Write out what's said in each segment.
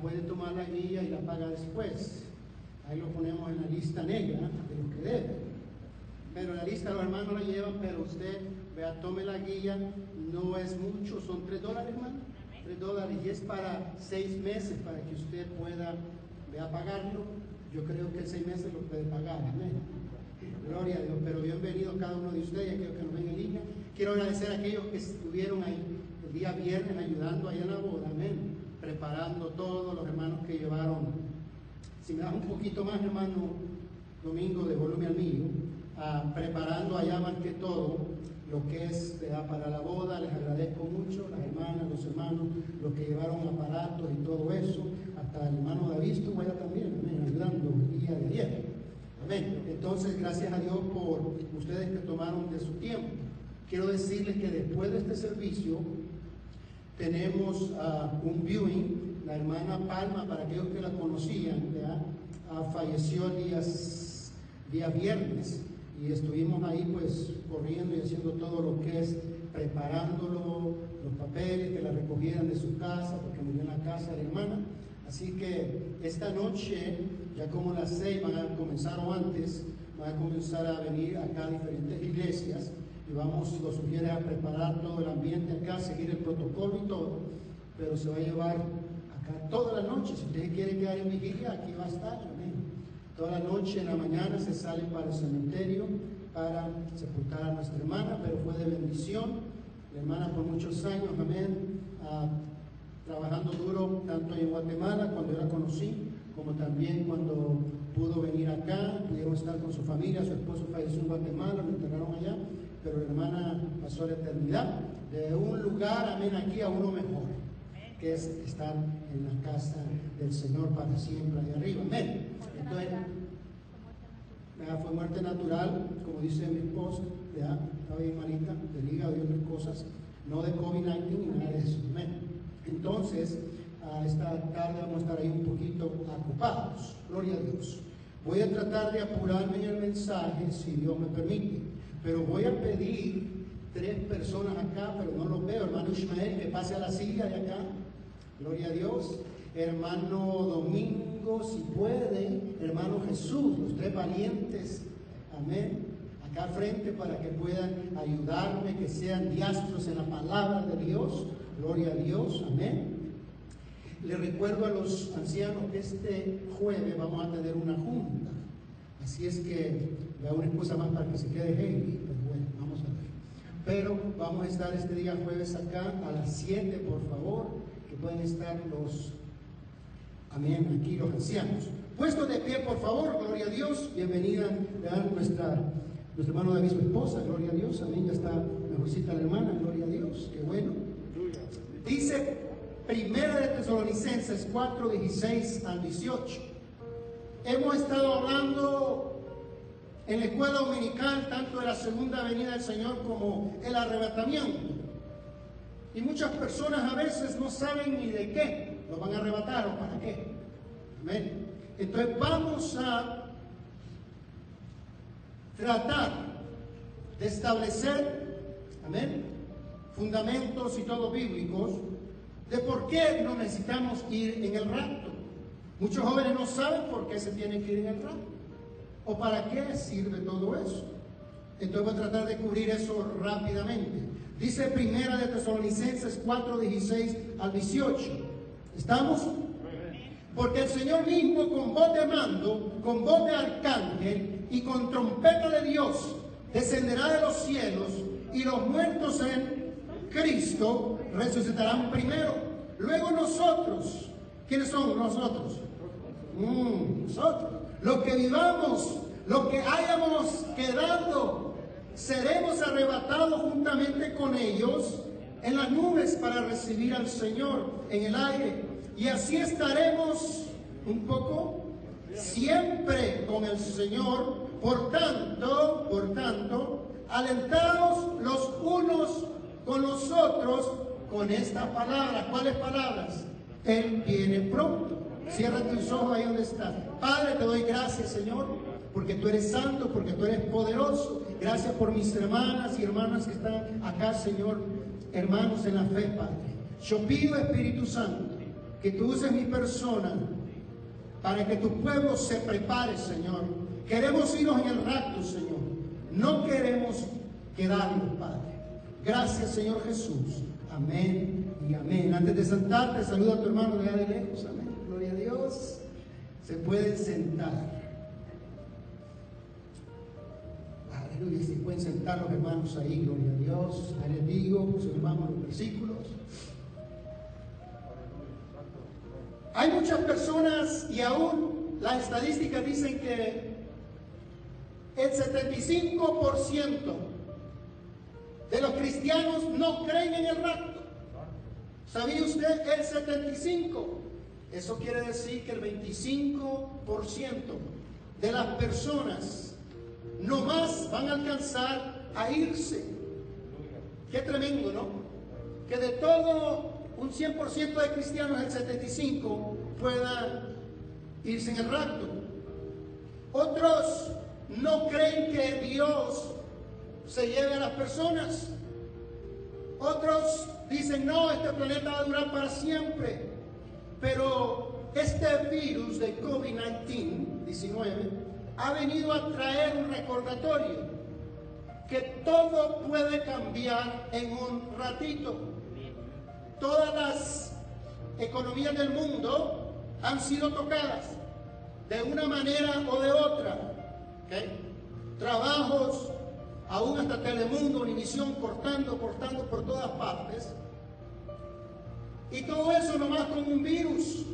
puede tomar la guía y la paga después. Ahí lo ponemos en la lista negra de lo que debe. Pero la lista los hermanos la llevan, pero usted, vea, tome la guía, no es mucho, son tres dólares, hermano. Tres dólares y es para seis meses para que usted pueda, vea, pagarlo. Yo creo que seis meses lo puede pagar, amén. Gloria a Dios, pero bienvenido cada uno de ustedes, aquellos que nos ven en línea. Quiero agradecer a aquellos que estuvieron ahí el día viernes ayudando ahí en la boda, amén. Preparando todos los hermanos que llevaron. Si me das un poquito más, hermano Domingo, devuélveme al mío. Preparando allá más que todo lo que es para la boda. Les agradezco mucho, las hermanas, los hermanos, los que llevaron aparatos y todo eso. Hasta el hermano David estuvo allá también, ayudando el día de ayer. Amén. Entonces, gracias a Dios por ustedes que tomaron de su tiempo. Quiero decirles que después de este servicio tenemos uh, un viewing. La hermana Palma, para aquellos que la conocían, uh, falleció el día, día viernes y estuvimos ahí pues corriendo y haciendo todo lo que es preparándolo, los papeles, que la recogieran de su casa, porque murió en la casa de la hermana. Así que esta noche, ya como las seis van a comenzar o antes, van a comenzar a venir acá a diferentes iglesias y vamos, los sugiere a preparar todo el ambiente acá, seguir el protocolo y todo, pero se va a llevar acá toda la noche. Si usted quiere quedar en vigilia, aquí va a estar. Toda la noche, en la mañana, se sale para el cementerio para sepultar a nuestra hermana, pero fue de bendición. La hermana por muchos años, amén, ah, trabajando duro tanto en Guatemala cuando yo la conocí, como también cuando pudo venir acá, pudieron estar con su familia, su esposo falleció en Guatemala, lo enterraron allá, pero hermana pasó a la eternidad, de un lugar, amén, aquí a uno mejor, que es estar en la casa del Señor para siempre ahí arriba, amén. Entonces, fue muerte natural, como dice mi esposa, ¿ya? estaba bien malita, del hígado y otras cosas, no de COVID-19 ni nada de eso, amén. Entonces, esta tarde vamos a estar ahí un poquito ocupados. Gloria a Dios. Voy a tratar de apurarme en el mensaje, si Dios me permite. Pero voy a pedir tres personas acá, pero no los veo. Hermano Ismael, que pase a la silla de acá. Gloria a Dios. Hermano Domingo, si puede. Hermano Jesús, los tres valientes. Amén acá frente para que puedan ayudarme, que sean diastros en la palabra de Dios. Gloria a Dios, amén. Le recuerdo a los ancianos que este jueves vamos a tener una junta. Así es que da una excusa más para que se quede Heidi, pero bueno, vamos a ver. Pero vamos a estar este día jueves acá a las 7, por favor, que pueden estar los, amén, aquí los ancianos. Puesto de pie, por favor, gloria a Dios. Bienvenida a nuestra, nuestro hermano David, su esposa, gloria a Dios. Amén, ya está mejorcita la hermana, gloria a Dios, qué bueno. Dice Primera de Tesalonicenses 4, 16 al 18. Hemos estado hablando en la escuela dominical tanto de la segunda venida del Señor como el arrebatamiento. Y muchas personas a veces no saben ni de qué lo van a arrebatar o para qué. Amén. Entonces vamos a tratar de establecer, amén, fundamentos y todo bíblicos de por qué no necesitamos ir en el rapto. Muchos jóvenes no saben por qué se tienen que ir en el rapto o para qué sirve todo eso. Entonces voy a tratar de cubrir eso rápidamente. Dice Primera de Tesalonicenses 4, 16 al 18. ¿Estamos? Porque el Señor mismo con voz de mando, con voz de arcángel y con trompeta de Dios descenderá de los cielos y los muertos en Cristo resucitarán primero. Luego nosotros, ¿quiénes somos nosotros? Mm, nosotros. Los que vivamos, los que hayamos quedado, seremos arrebatados juntamente con ellos en las nubes para recibir al Señor en el aire. Y así estaremos un poco siempre con el Señor. Por tanto, por tanto, alentados los unos con nosotros con esta palabra. ¿Cuáles palabras? Él viene pronto. Cierra tus ojos ahí donde estás. Padre, te doy gracias, Señor, porque tú eres santo, porque tú eres poderoso. Gracias por mis hermanas y hermanas que están acá, Señor, hermanos en la fe, Padre. Yo pido, Espíritu Santo, que tú uses mi persona para que tu pueblo se prepare, Señor. Queremos irnos en el rapto, Señor. No queremos quedarnos, Padre. Gracias, Señor Jesús. Amén y amén. Antes de sentarte, saluda a tu hermano de allá de lejos. Amén. Se pueden sentar. Aleluya. Se pueden sentar los hermanos ahí. Gloria a Dios. Ahí les digo, observamos los versículos. Hay muchas personas y aún las estadísticas dicen que el 75% de los cristianos no creen en el rapto. ¿Sabía usted? El 75. Eso quiere decir que el 25% de las personas no más van a alcanzar a irse. Qué tremendo, ¿no? Que de todo un 100% de cristianos, el 75 pueda irse en el rapto. Otros no creen que Dios se lleve a las personas. Otros dicen, no, este planeta va a durar para siempre. Pero este virus de COVID-19, 19, ha venido a traer un recordatorio que todo puede cambiar en un ratito. Todas las economías del mundo han sido tocadas de una manera o de otra. Trabajos, aún hasta Telemundo, Univisión, cortando, cortando por todas partes. Y todo eso nomás con un virus.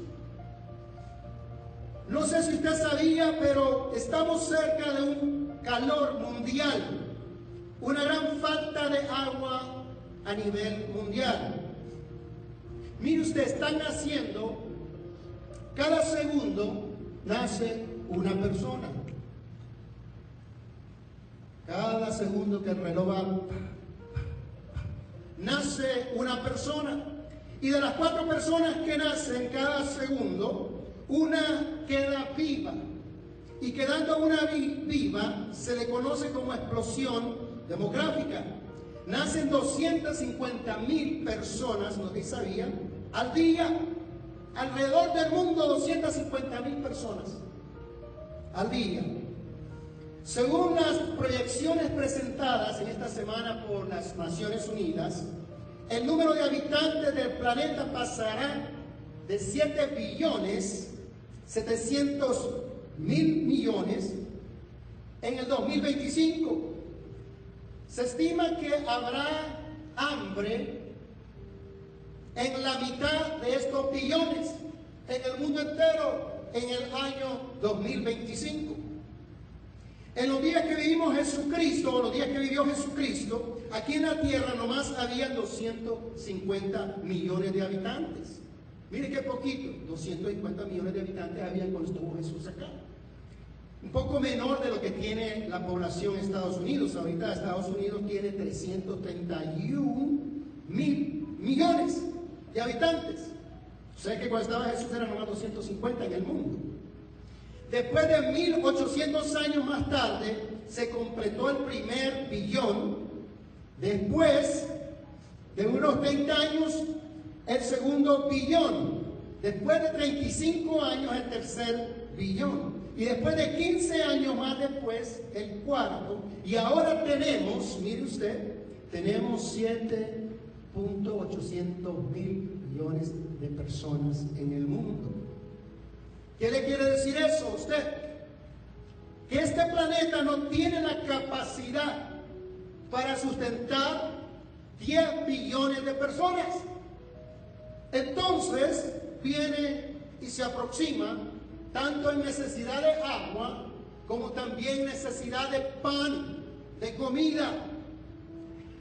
No sé si usted sabía, pero estamos cerca de un calor mundial, una gran falta de agua a nivel mundial. Mire usted, están naciendo, cada segundo nace una persona. Cada segundo que el nace una persona. Y de las cuatro personas que nacen cada segundo, una queda viva. Y quedando una viva, se le conoce como explosión demográfica. Nacen 250 mil personas, no te sabían, al día. Alrededor del mundo, 250 mil personas al día. Según las proyecciones presentadas en esta semana por las Naciones Unidas, el número de habitantes del planeta pasará de 7 billones 700 mil millones en el 2025. Se estima que habrá hambre en la mitad de estos billones en el mundo entero en el año 2025. En los días que vivimos Jesucristo, los días que vivió Jesucristo, aquí en la tierra nomás había 250 millones de habitantes. Mire qué poquito, 250 millones de habitantes había cuando estuvo Jesús acá. Un poco menor de lo que tiene la población en Estados Unidos. Ahorita Estados Unidos tiene 331 mil millones de habitantes. O que cuando estaba Jesús eran nomás 250 en el mundo. Después de 1800 años más tarde, se completó el primer billón. Después de unos 30 años, el segundo billón. Después de 35 años, el tercer billón. Y después de 15 años más después, el cuarto. Y ahora tenemos, mire usted, tenemos 7.800 mil millones de personas en el mundo. ¿Qué le quiere decir eso a usted? Que este planeta no tiene la capacidad para sustentar 10 billones de personas. Entonces viene y se aproxima tanto en necesidad de agua como también necesidad de pan, de comida.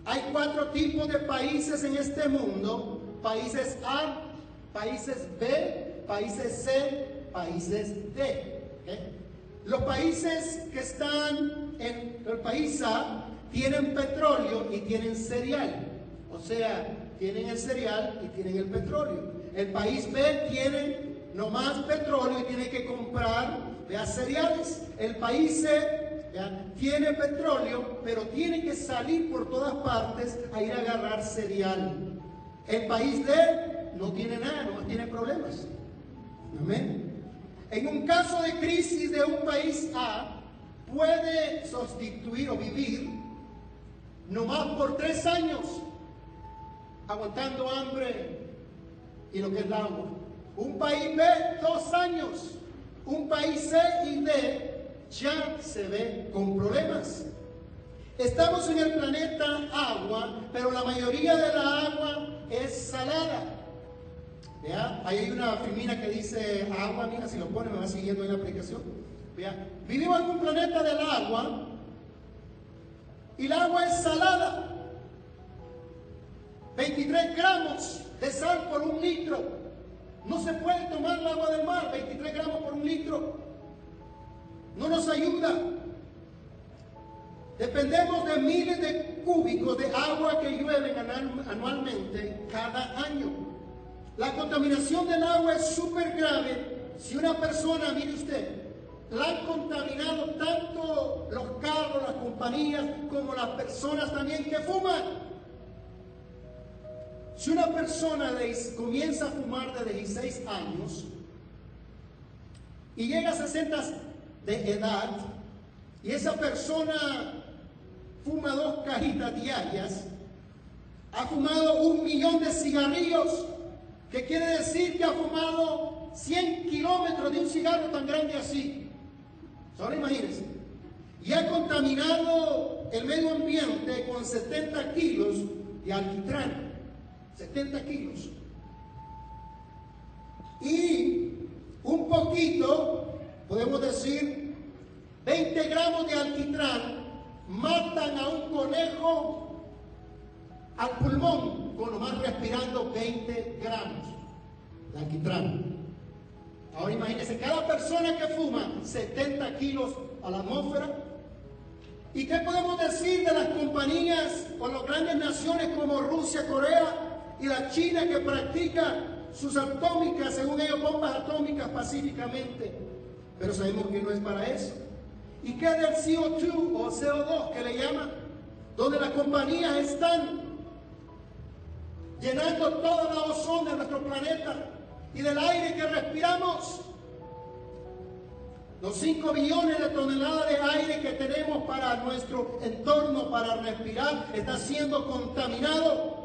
Hay cuatro tipos de países en este mundo, países A, países B, países C, países D. Los países que están en el país A tienen petróleo y tienen cereal. O sea, tienen el cereal y tienen el petróleo. El país B tiene no más petróleo y tiene que comprar cereales. El país C tiene petróleo, pero tiene que salir por todas partes a ir a agarrar cereal. El país D no tiene nada, no tiene problemas. Amén. En un caso de crisis de un país A, puede sustituir o vivir nomás por tres años, aguantando hambre y lo que es el agua. Un país B, dos años. Un país C y D ya se ve con problemas. Estamos en el planeta agua, pero la mayoría de la agua es salada. ¿Vea? Ahí hay una filmina que dice agua, mira, si lo pone me va siguiendo en la aplicación. ¿Vea? Vivimos en un planeta del agua y el agua es salada. 23 gramos de sal por un litro. No se puede tomar el agua del mar, 23 gramos por un litro. No nos ayuda. Dependemos de miles de cúbicos de agua que llueven anualmente cada año. La contaminación del agua es súper grave. Si una persona, mire usted, la han contaminado tanto los carros, las compañías, como las personas también que fuman. Si una persona comienza a fumar de 16 años y llega a 60 de edad y esa persona fuma dos cajitas diarias, ha fumado un millón de cigarrillos, que quiere decir que ha fumado 100 kilómetros de un cigarro tan grande así. Solo imagínense. Y ha contaminado el medio ambiente con 70 kilos de alquitrán. 70 kilos. Y un poquito, podemos decir, 20 gramos de alquitrán matan a un conejo al pulmón con nomás respirando 20 gramos de alquitrán. Ahora imagínense, cada persona que fuma 70 kilos a la atmósfera. ¿Y qué podemos decir de las compañías o las grandes naciones como Rusia, Corea, y la China que practica sus atómicas, según ellos, bombas atómicas pacíficamente. Pero sabemos que no es para eso. ¿Y qué del CO2 o CO2 que le llaman? Donde las compañías están llenando toda la ozón de nuestro planeta y del aire que respiramos. Los 5 billones de toneladas de aire que tenemos para nuestro entorno, para respirar, está siendo contaminado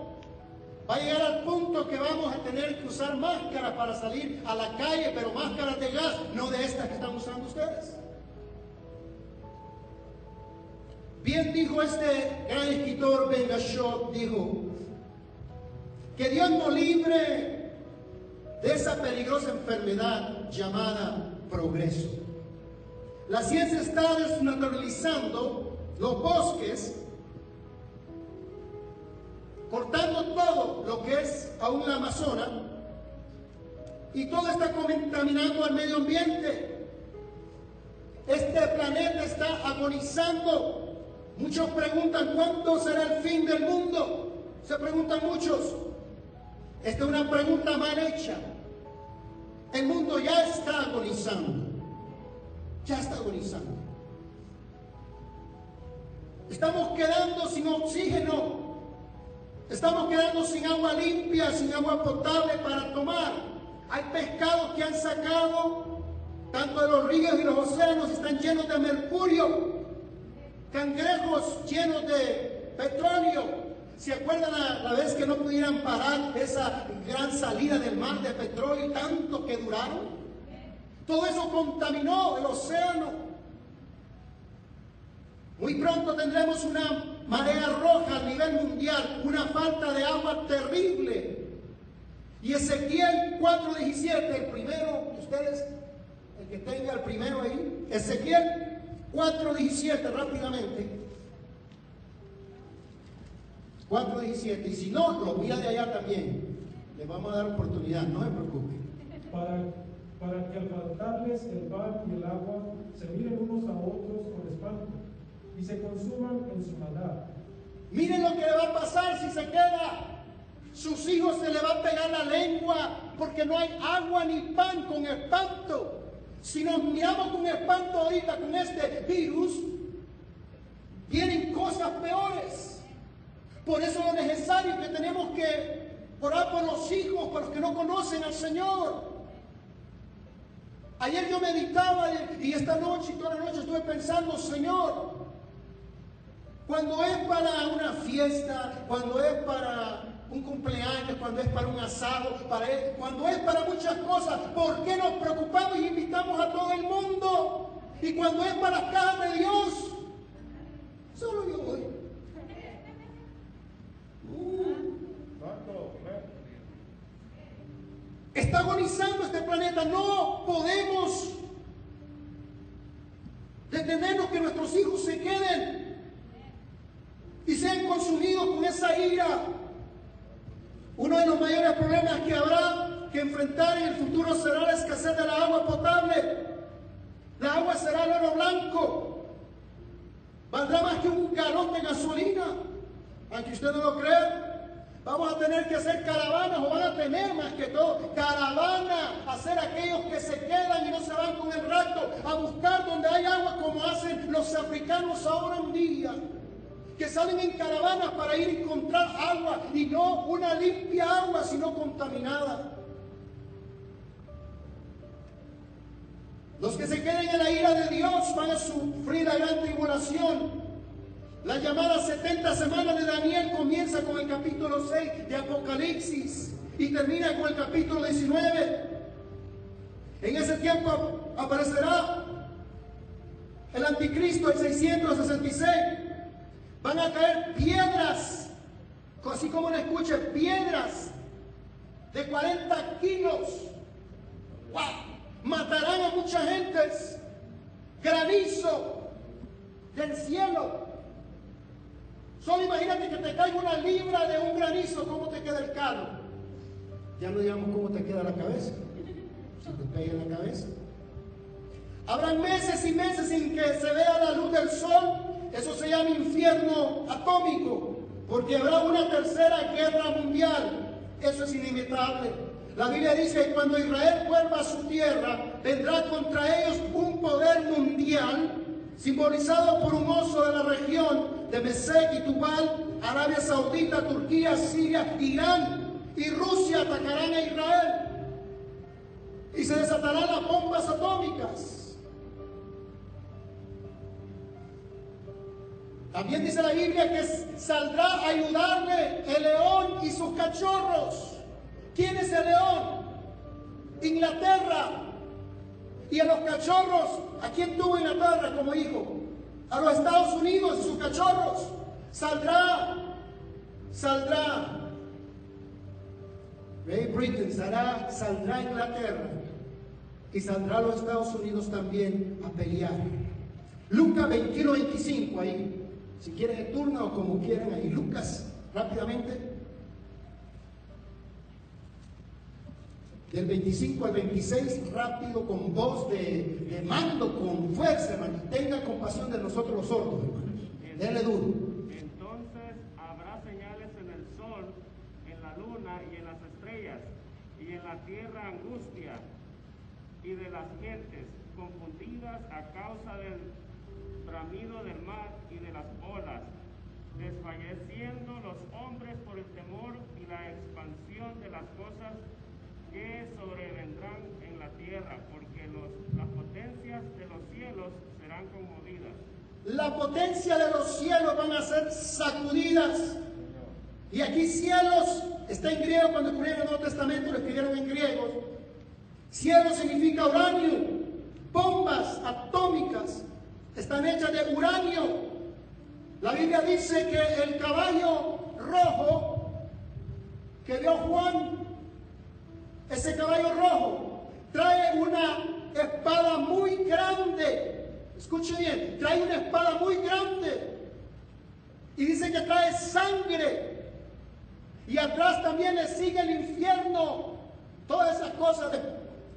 Va a llegar al punto que vamos a tener que usar máscaras para salir a la calle, pero máscaras de gas, no de estas que están usando ustedes. Bien dijo este gran escritor Ben Gashot, dijo, que Dios nos libre de esa peligrosa enfermedad llamada progreso. La ciencia está desnaturalizando los bosques cortando todo lo que es aún la Amazona, y todo está contaminando al medio ambiente. Este planeta está agonizando. Muchos preguntan, ¿cuándo será el fin del mundo? Se preguntan muchos. Esta es una pregunta mal hecha. El mundo ya está agonizando. Ya está agonizando. Estamos quedando sin oxígeno Estamos quedando sin agua limpia, sin agua potable para tomar. Hay pescados que han sacado, tanto de los ríos y los océanos, están llenos de mercurio. Cangrejos llenos de petróleo. ¿Se acuerdan la, vez que no pudieran parar esa gran salida del mar de petróleo y tanto que duraron? Todo eso contaminó el océano. Muy pronto tendremos una marea roja a nivel mundial, una falta de agua terrible. Y Ezequiel 4:17, el primero de ustedes, el que tenga el primero ahí, Ezequiel 4:17, rápidamente. 4:17, y si no, lo mira de allá también. Le vamos a dar oportunidad, no se preocupe. Para, para que al faltarles el pan y el agua se miren unos a otros con espanto y se consuman en su maldad. Miren lo que le va a pasar si se queda Sus hijos se le va a pegar la lengua porque no hay agua ni pan con espanto. Si nos miramos con espanto ahorita con este virus, vienen cosas peores. Por eso lo necesario que tenemos que orar por los hijos, por los que no conocen al Señor. Ayer yo meditaba y esta noche y toda la noche estuve pensando, Señor, cuando es para una fiesta, cuando es para un cumpleaños, cuando es para un asado, para cuando es para muchas cosas, ¿por qué nos preocupamos y invitamos a todo el mundo? Y cuando es para la casa de Dios, solo yo voy. Está agonizando este planeta. No podemos detenernos que nuestros hijos se queden y sean consumidos con esa ira. Uno de los mayores problemas que habrá que enfrentar en el futuro será la escasez de la agua potable. La agua será el oro blanco. Valdrá más que un galón de gasolina. Aunque usted no lo crea. Vamos a tener que hacer caravanas o van a tener más que todo caravanas, hacer aquellos que se quedan y no se van con el rato a buscar donde hay agua como hacen los africanos ahora un día. Que salen en caravanas para ir a encontrar agua y no una limpia agua, sino contaminada. Los que se queden en la ira de Dios van a sufrir la gran tribulación la llamada 70 semanas de Daniel comienza con el capítulo 6 de Apocalipsis y termina con el capítulo 19. En ese tiempo aparecerá el anticristo en 666. Van a caer piedras, así como lo escuche, piedras de 40 kilos. Matarán a mucha gente. Granizo del cielo Solo imagínate que te caiga una libra de un granizo, ¿cómo te queda el carro? Ya no digamos cómo te queda la cabeza. Si te pega en la cabeza. Habrán meses y meses sin que se vea la luz del sol. Eso se llama infierno atómico. Porque habrá una tercera guerra mundial. Eso es inimitable. La Biblia dice que cuando Israel vuelva a su tierra, vendrá contra ellos un poder mundial simbolizado por un oso de la región de Mesec y Tubal, Arabia Saudita, Turquía, Siria, Irán y Rusia atacarán a Israel. Y se desatarán las bombas atómicas. También dice la Biblia que saldrá a ayudarle el león y sus cachorros. ¿Quién es el león? Inglaterra. Y a los cachorros, ¿a quién tuvo Inglaterra como hijo? a los Estados Unidos y sus cachorros. Saldrá, saldrá. Great Britain saldrá, saldrá Inglaterra y saldrá los Estados Unidos también a pelear. Lucas 21, 25 ahí. Si quieren el turno o como quieran ahí. Lucas, rápidamente. Del 25 al 26, rápido, con voz de, mando, con fuerza, hermano. Tenga compasión de nosotros los sordos, hermanos. Denle duro. Entonces habrá señales en el sol, en la luna y en las estrellas, y en la tierra angustia, y de las gentes confundidas a causa del bramido del mar y de las olas, desfalleciendo los hombres por el temor y la expansión de las cosas que sobrevendrán en la tierra, porque las potencias de los cielos serán conmovidas. La potencia de los cielos van a ser sacudidas. Y aquí cielos está en griego, cuando escribieron el Nuevo Testamento lo escribieron en griego. Cielo significa uranio. Bombas atómicas están hechas de uranio. La Biblia dice que el caballo rojo que vio Juan ese caballo rojo trae una espada muy grande. Escuche bien, trae una espada muy grande. Y dice que trae sangre. Y atrás también le sigue el infierno. Todas esas cosas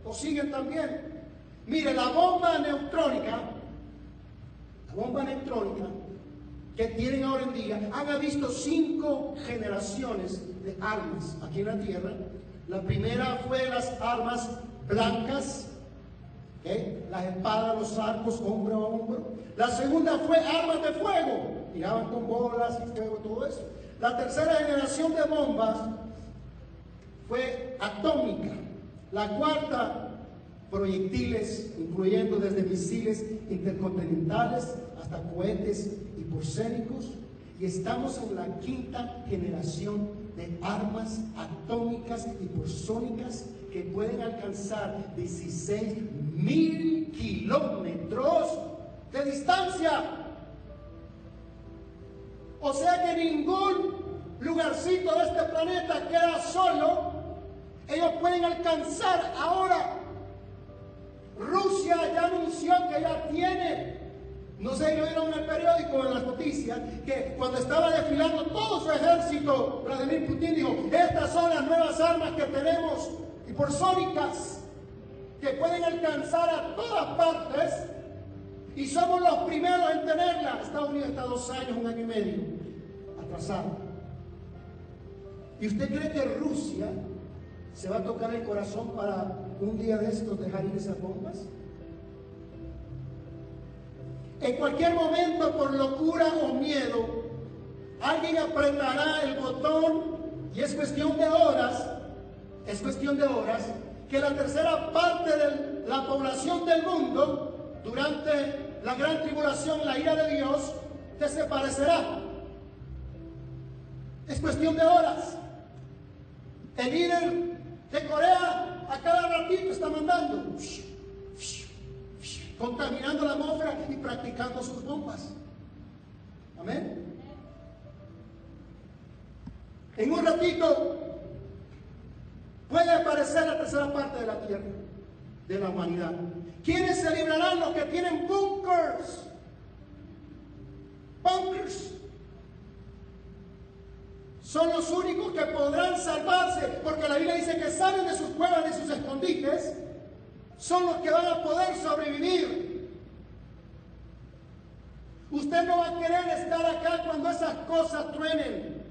lo siguen también. Mire, la bomba neutrónica, la bomba neutrónica, que tienen ahora en día han visto cinco generaciones de armas aquí en la tierra. La primera fue las armas blancas, las espadas, los arcos, hombro a hombro. La segunda fue armas de fuego, tiraban con bolas y fuego, todo eso. La tercera generación de bombas fue atómica. La cuarta, proyectiles, incluyendo desde misiles intercontinentales hasta cohetes hiposénicos. Y estamos en la quinta generación de armas atómicas hipersónicas que pueden alcanzar 16 mil kilómetros de distancia. O sea que ningún lugarcito de este planeta queda solo. Ellos pueden alcanzar ahora. Rusia ya anunció que ya tiene, no sé, yo vieron en el periódico, en las noticias, que cuando estaba desfilando todo su ejército, Vladimir Putin dijo, estas son las nuevas armas que tenemos, y por sónicas, que pueden alcanzar a todas partes, y somos los primeros en tenerla. Estados Unidos está dos años, un año y medio atrasado. ¿Y usted cree que Rusia se va a tocar el corazón para un día de estos dejar ir esas bombas? En cualquier momento, por locura o miedo, alguien apretará el botón y es cuestión de horas, es cuestión de horas, que la tercera parte de la población del mundo, durante la gran tribulación, la ira de Dios, desaparecerá. Es cuestión de horas. El líder de Corea a cada ratito está mandando, contaminando la atmósfera y practicando sus bombas. Amén. En un ratito puede aparecer la tercera parte de la tierra, de la humanidad. ¿Quiénes se librarán? Los que tienen bunkers. Bunkers son los únicos que podrán salvarse, porque la Biblia dice que salen de sus cuevas, de sus escondites, son los que van a poder sobrevivir. Usted no va a querer estar acá cuando esas cosas truenen.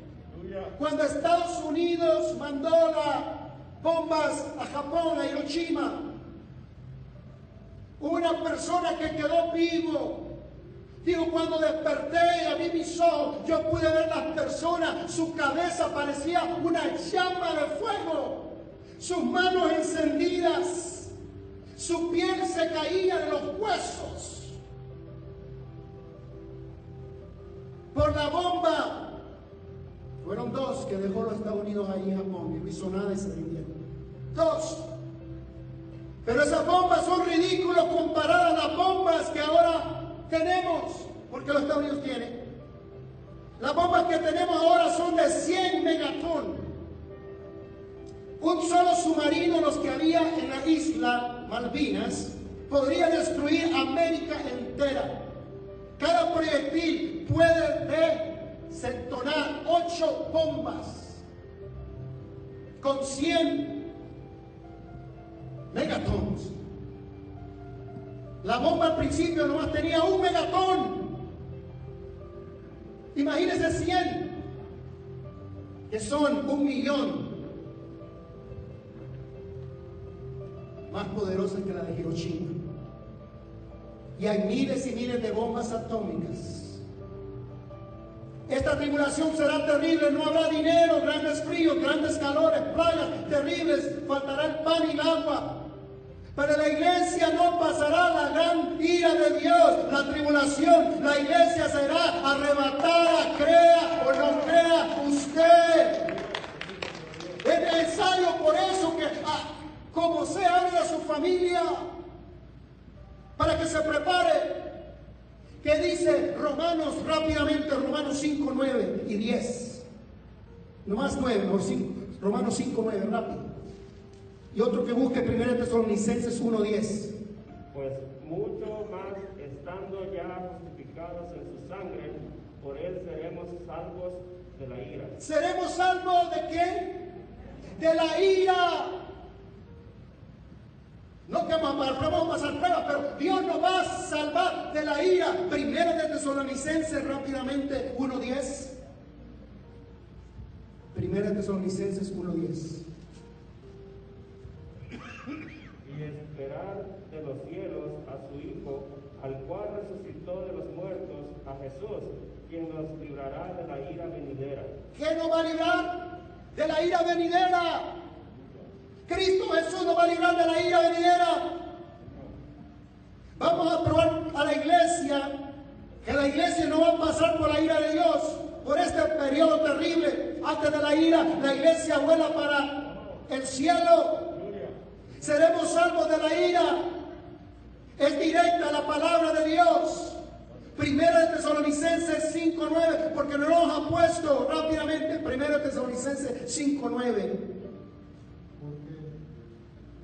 Cuando Estados Unidos mandó las bombas a Japón, a Hiroshima, una persona que quedó vivo Digo, cuando desperté y abrí mis ojos, yo pude ver las personas, su cabeza parecía una llama de fuego, sus manos encendidas, su piel se caía de los huesos. Por la bomba, fueron dos que dejó los Estados Unidos ahí en Japón, no hizo nada y se rindieron. Dos. Pero esas bombas son ridículas comparadas a las bombas que ahora tenemos, porque los Estados Unidos tienen, las bombas que tenemos ahora son de 100 megatón. Un solo submarino, los que había en la isla Malvinas, podría destruir América entera. Cada proyectil puede desentonar ocho bombas con 100 megatons. La bomba al principio nomás tenía un megatón. Imagínense 100, que son un millón. Más poderosas que la de Hiroshima. Y hay miles y miles de bombas atómicas. Esta tribulación será terrible, no habrá dinero, grandes fríos, grandes calores, playas terribles, faltará el pan y el agua, pero la iglesia no pasará la gran ira de Dios, la tribulación. La iglesia será arrebatada, crea o no crea usted. Es necesario por eso que, ah, como sea, hable a su familia para que se prepare. ¿Qué dice Romanos rápidamente? Romanos 5, 9 y 10. No más 9, mejor 5. Romanos 5, 9, rápido. Y otro que busque 1 Tesalonicenses 1.10. Pues mucho más estando ya justificados en su sangre, por él seremos salvos de la ira. ¿Seremos salvos de qué? De la ira. No que vamos a vamos a pasar pruebas, pero Dios nos va a salvar de la ira. Primero de Tesalonicenses rápidamente 1.10. Primera Tesalonicenses 1.10. y esperar de los cielos a su Hijo, al cual resucitó de los muertos, a Jesús, quien nos librará de la ira venidera. ¿Qué nos va a librar de la ira venidera? Cristo Jesús nos va a librar de la ira venidera. Vamos a probar a la iglesia que la iglesia no va a pasar por la ira de Dios, por este periodo terrible. Antes de la ira, la iglesia vuela para el cielo. Seremos salvos de la ira. Es directa la palabra de Dios. Primera de Tesalonicenses 5.9, porque no nos ha puesto rápidamente. Primera de Tesalonicenses 5.9. Porque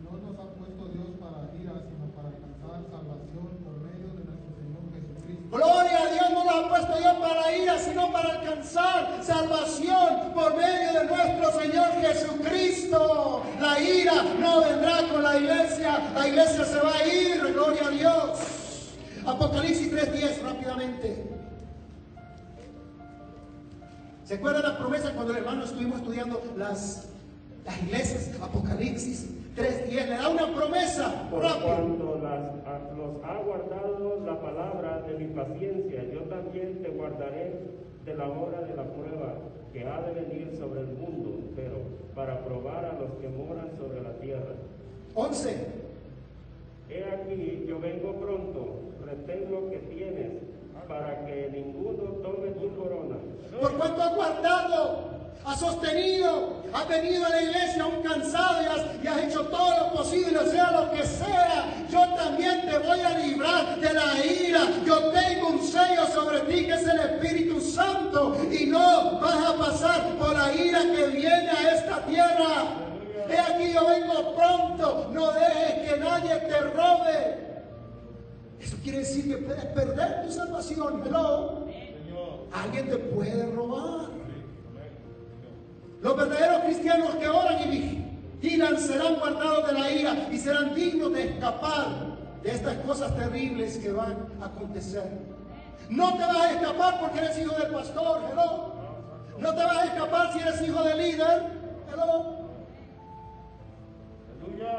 no nos ha puesto Dios para ira, sino para alcanzar salvación por medio de nuestro Señor Jesucristo. Gloria a Dios, no nos ha puesto Dios para ira, sino para alcanzar salvación por medio de nuestro Señor Jesucristo. La ira no vendrá con la iglesia, la iglesia se va a ir, gloria a Dios. Apocalipsis 3.10 rápidamente. ¿Se acuerdan las promesas cuando el hermano estuvimos estudiando las, las iglesias? Apocalipsis 3.10 le da una promesa Por rápido. cuanto las, a- los ha guardado la palabra de mi paciencia, yo también te guardaré de la hora de la prueba que ha de venir sobre el mundo entero, para probar a los que moran sobre la tierra. 11. He aquí, yo vengo pronto, retén lo que tienes, para que ninguno tome tu corona. Por cuanto has guardado, has sostenido, has venido a la iglesia aún cansado y has, y has hecho todo lo posible, sea lo que sea. Yo también te voy a librar de la ira. Yo tengo un sello sobre ti que es el Espíritu Santo y no vas a pasar por la ira que viene a esta tierra. He aquí yo vengo pronto, no dejes que nadie te robe. Eso quiere decir que puedes perder tu salvación. Hello. Alguien te puede robar. Los verdaderos cristianos que oran y vigilan serán guardados de la ira y serán dignos de escapar de estas cosas terribles que van a acontecer. No te vas a escapar porque eres hijo del pastor, hello. No te vas a escapar si eres hijo del líder, hello.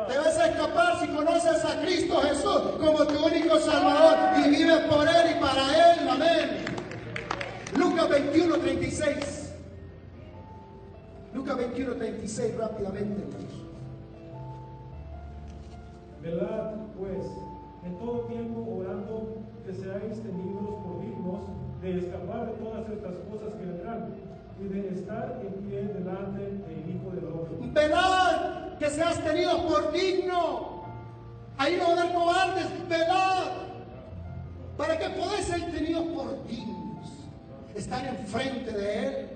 Te vas a escapar si conoces a Cristo Jesús como tu único Salvador y vives por Él y para Él. Amén. Lucas 21, 36. Lucas 21, 36, rápidamente. hermanos. Velad, pues, en todo tiempo orando que seáis tenidos por dignos de escapar de todas estas cosas que vendrán y de estar en pie delante del Hijo del Hombre. Velad que seas tenido por digno. Ahí no va a haber cobardes. Velad para que podáis ser tenidos por dignos. Estar enfrente de Él.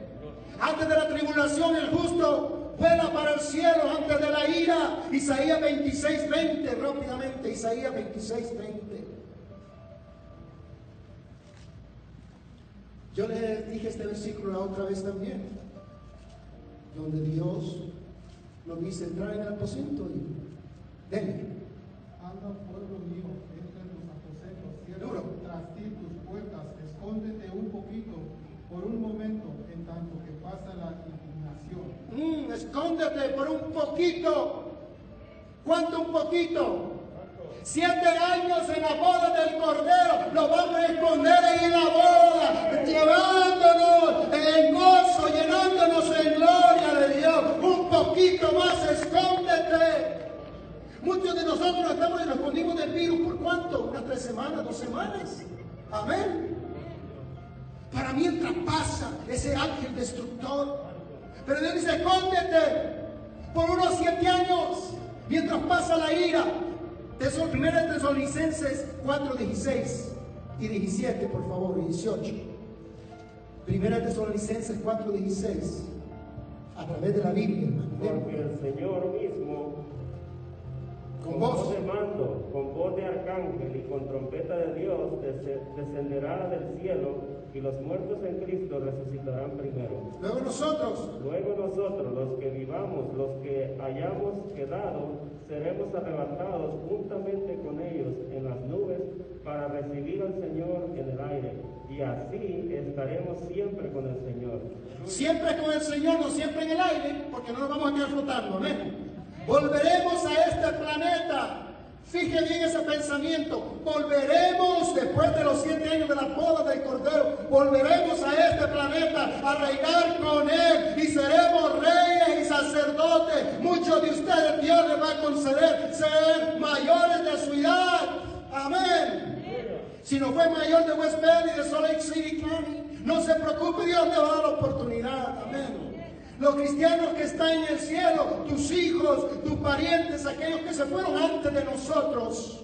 Antes de la tribulación, el justo vuela para el cielo antes de la ira. Isaías 26, 20, rápidamente. Isaías 26, 20. Yo les dije este versículo la otra vez también, donde Dios nos dice entrar en el aposento y denle. Anda, pueblo mío, entra en tus aposentos, cierra Duro. tras ti tus puertas, escóndete un poquito, por un momento, en tanto que pasa la indignación. Mm, escóndete por un poquito. ¿Cuánto un poquito? Siete años en la boda del Cordero, nos vamos a esconder ahí en la boda, llevándonos en gozo, llenándonos en gloria de Dios. Un poquito más, escóndete. Muchos de nosotros estamos y nos escondimos del virus por cuánto? Unas tres semanas, dos semanas. Amén. Para mientras pasa ese ángel destructor. Pero Dios dice, escóndete por unos siete años mientras pasa la ira. Primera de Tesalonicenses 4, 16 y 17, por favor, y 18. Primera de Tesalonicenses 4, 16. A través de la Biblia, hermano. Porque el Señor mismo, Con voz. de mando, con voz de arcángel y con trompeta de Dios, des- descenderá del cielo y los muertos en Cristo resucitarán primero. Luego nosotros, Luego nosotros, los que vivamos, los que hayamos quedado, seremos arrebatados juntamente con ellos en las nubes para recibir al Señor en el aire. Y y así estaremos siempre con el Señor. Siempre con el Señor, no siempre en el aire, porque no nos vamos a quedar flotando, amén. Volveremos a este planeta. Fije bien ese pensamiento. Volveremos después de los siete años de la boda del Cordero. Volveremos a este planeta a reinar con Él y seremos reyes y sacerdotes. Muchos de ustedes Dios les va a conceder ser mayores de su edad. Amén. Si no fue mayor de West Bend y de Salt Lake City County, no se preocupe, Dios le va a dar la oportunidad. Amén. Los cristianos que están en el cielo, tus hijos, tus parientes, aquellos que se fueron antes de nosotros.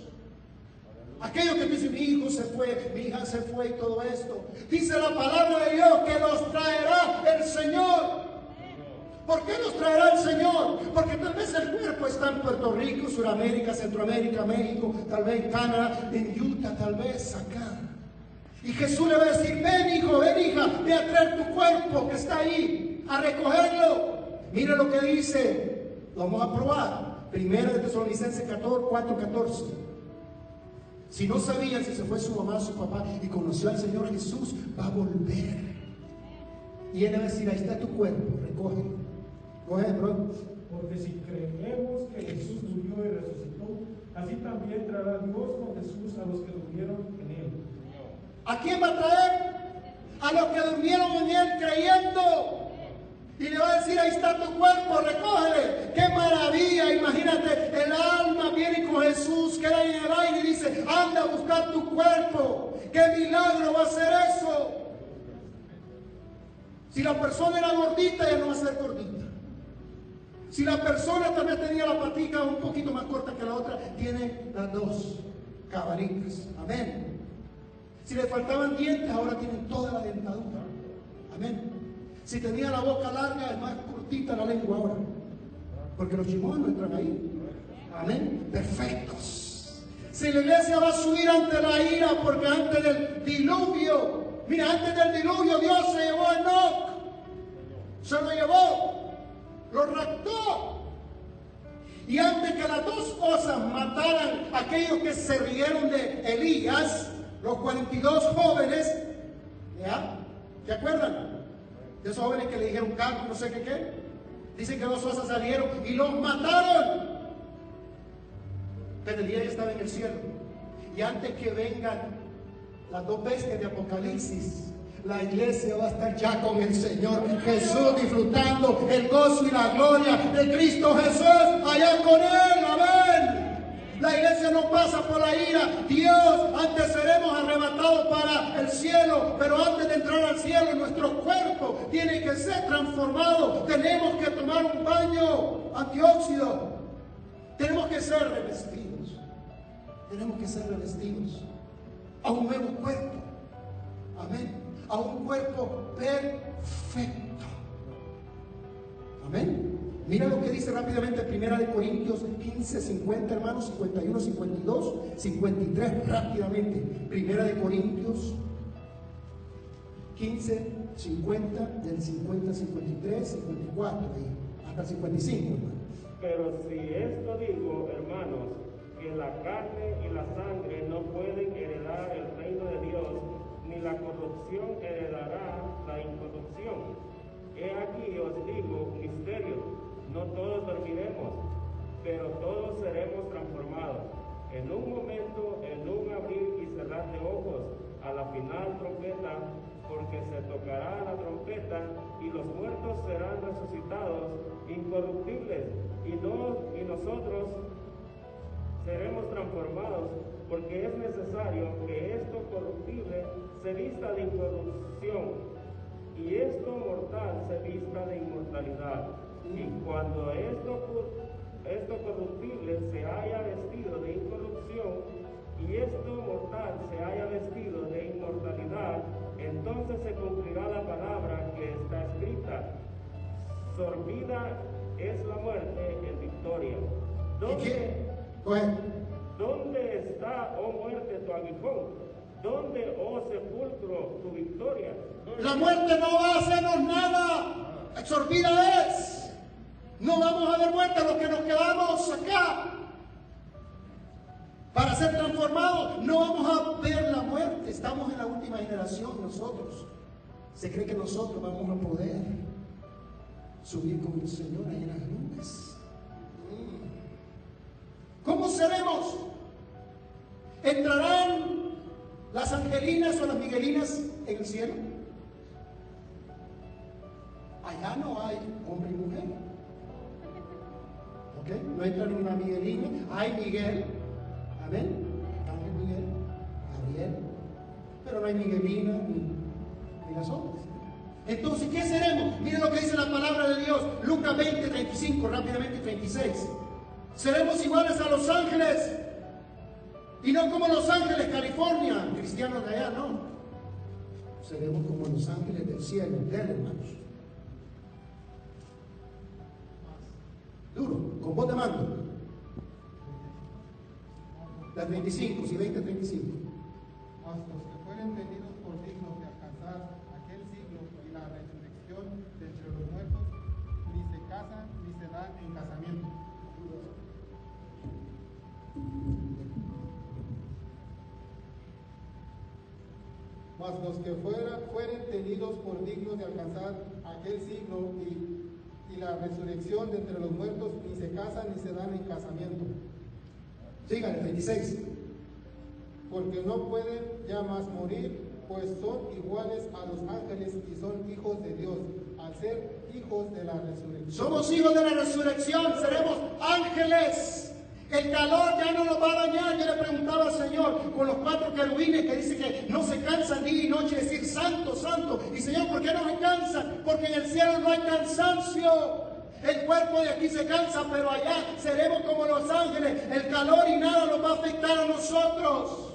Aquellos que dicen, mi hijo se fue, mi hija se fue y todo esto. Dice la palabra de Dios que los traerá el Señor. ¿Por qué nos traerá el Señor? Porque tal vez el cuerpo está en Puerto Rico, Sudamérica, Centroamérica, México, tal vez en Canadá, en Utah, tal vez acá. Y Jesús le va a decir, ven hijo, ven hija, ve a traer tu cuerpo que está ahí, a recogerlo. Mira lo que dice, lo vamos a probar. Primera de Tesalonicenses 14, 4, 14. Si no sabían si se fue su mamá, su papá y conoció al Señor Jesús, va a volver. Y él va a decir, ahí está tu cuerpo, recógelo. Coge, bro. Porque si creemos que Jesús murió y resucitó, así también traerá Dios con Jesús a los que durmieron en él. ¿A quién va a traer? A los que durmieron en él creyendo. Y le va a decir, ahí está tu cuerpo, recógele. ¡Qué maravilla! Imagínate, el alma viene con Jesús, queda en el aire y dice, anda a buscar tu cuerpo. ¡Qué milagro va a ser eso! Si la persona era gordita, ya no va a ser gordita. Si la persona también tenía la patica un poquito más corta que la otra, tiene las dos cabaritas. Amén. Si le faltaban dientes, ahora tienen toda la dentadura. Amén. Si tenía la boca larga, es más cortita la lengua ahora. Porque los chimones no entran ahí. Amén. Perfectos. Si la iglesia va a subir ante la ira, porque antes del diluvio, mira, antes del diluvio Dios se llevó a Enoch. Se lo llevó. Lo raptó. Y antes que las dos cosas mataran a aquellos que se rieron de Elías, los 42 jóvenes, ¿ya? ¿Se acuerdan? De esos jóvenes que le dijeron canto, no sé qué qué. Dicen que dos cosas salieron y los mataron. Pero el día ya estaba en el cielo. Y antes que vengan las dos bestias de Apocalipsis, la iglesia va a estar ya con el Señor Jesús disfrutando el gozo y la gloria de Cristo Jesús allá con Él. Amén. La iglesia no pasa por la ira. Dios, antes seremos arrebatados para el cielo, pero antes de entrar al cielo, nuestro cuerpo tiene que ser transformado. Tenemos que tomar un baño antióxido. Tenemos que ser revestidos. Tenemos que ser revestidos a un nuevo cuerpo. Amén. A un cuerpo perfecto. Amén. Mira lo que dice rápidamente Primera de Corintios 15, 50, hermanos, 51, 52, 53, rápidamente. Primera de Corintios 15, 50, del 50, 53, 54, y hasta 55, hermano. Pero si esto digo, hermanos, que la carne y la sangre no pueden heredar el reino de Dios, ni la corrupción heredará la incorrupción. He aquí os digo un misterio, no todos dormiremos, pero todos seremos transformados. En un momento, en un abrir y cerrar de ojos, a la final trompeta, porque se tocará la trompeta y los muertos serán resucitados incorruptibles y, no, y nosotros seremos transformados porque es necesario que esto corruptible se vista de incorrupción y esto mortal se vista de inmortalidad. Y cuando esto, esto corruptible se haya vestido de incorrupción y esto mortal se haya vestido de inmortalidad, entonces se cumplirá la palabra que está escrita. Sorbida es la muerte en victoria. ¿Dónde, ¿Dónde está, oh muerte, tu aguijón? ¿Dónde, oh sepulcro, tu victoria? La muerte no va a hacernos nada. Absorbida es. No vamos a ver muerte los que nos quedamos acá. Para ser transformados no vamos a ver la muerte. Estamos en la última generación nosotros. Se cree que nosotros vamos a poder subir con el Señor en las nubes. ¿Cómo seremos? ¿Entrarán las angelinas o las miguelinas en el cielo? Allá no hay hombre y mujer. No entra ninguna miguelina. Hay Miguel. Amén. Ángel Miguel. Gabriel. Pero no hay miguelina ni, las otras. Entonces, ¿qué seremos? Miren lo que dice la palabra de Dios. Lucas 20, 35, rápidamente 36. Seremos iguales a los ángeles. Y no como los ángeles, California, cristianos de allá, no. Seremos como los ángeles del cielo, de hermanos. Con voz de mando. La 35, si 20, 35. Mas los que fueren tenidos por dignos de alcanzar aquel siglo y la resurrección de entre los muertos, ni se casan ni se dan en casamiento. Mas los que fuera, fueren tenidos por dignos de alcanzar aquel siglo y, y la resurrección de entre los muertos, ni se casan ni se dan en casamiento. Sigan, el 26. porque no pueden ya más morir, pues son iguales a los ángeles y son hijos de Dios, al ser hijos de la resurrección. Somos hijos de la resurrección, seremos ángeles. El calor ya no nos va a dañar. Yo le preguntaba al Señor con los cuatro querubines que dice que no se cansan día y noche de decir santo, santo. Y Señor, ¿por qué no se cansan? Porque en el cielo no hay cansancio. El cuerpo de aquí se cansa, pero allá seremos como los ángeles. El calor y nada nos va a afectar a nosotros.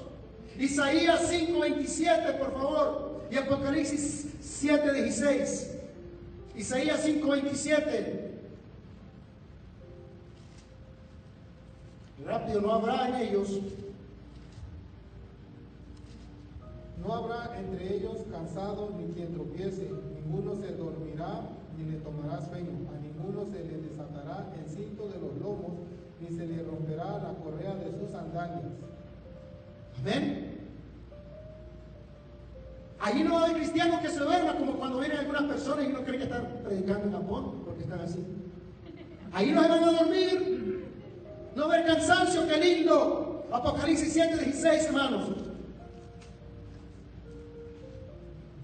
Isaías 5:27, por favor. Y Apocalipsis 7:16. Isaías 5:27. Rápido, no habrá en ellos. No habrá entre ellos cansado ni quien tropiece, ninguno se dormirá ni le tomará sueño, a ninguno se le desatará el cinto de los lomos, ni se le romperá la correa de sus sandalias. Amén. Allí no hay cristianos que se duerman como cuando vienen algunas personas y uno cree que están predicando en Japón, porque están así. Ahí no se van a dormir. No ver cansancio, qué lindo. Apocalipsis 7, 16, hermanos.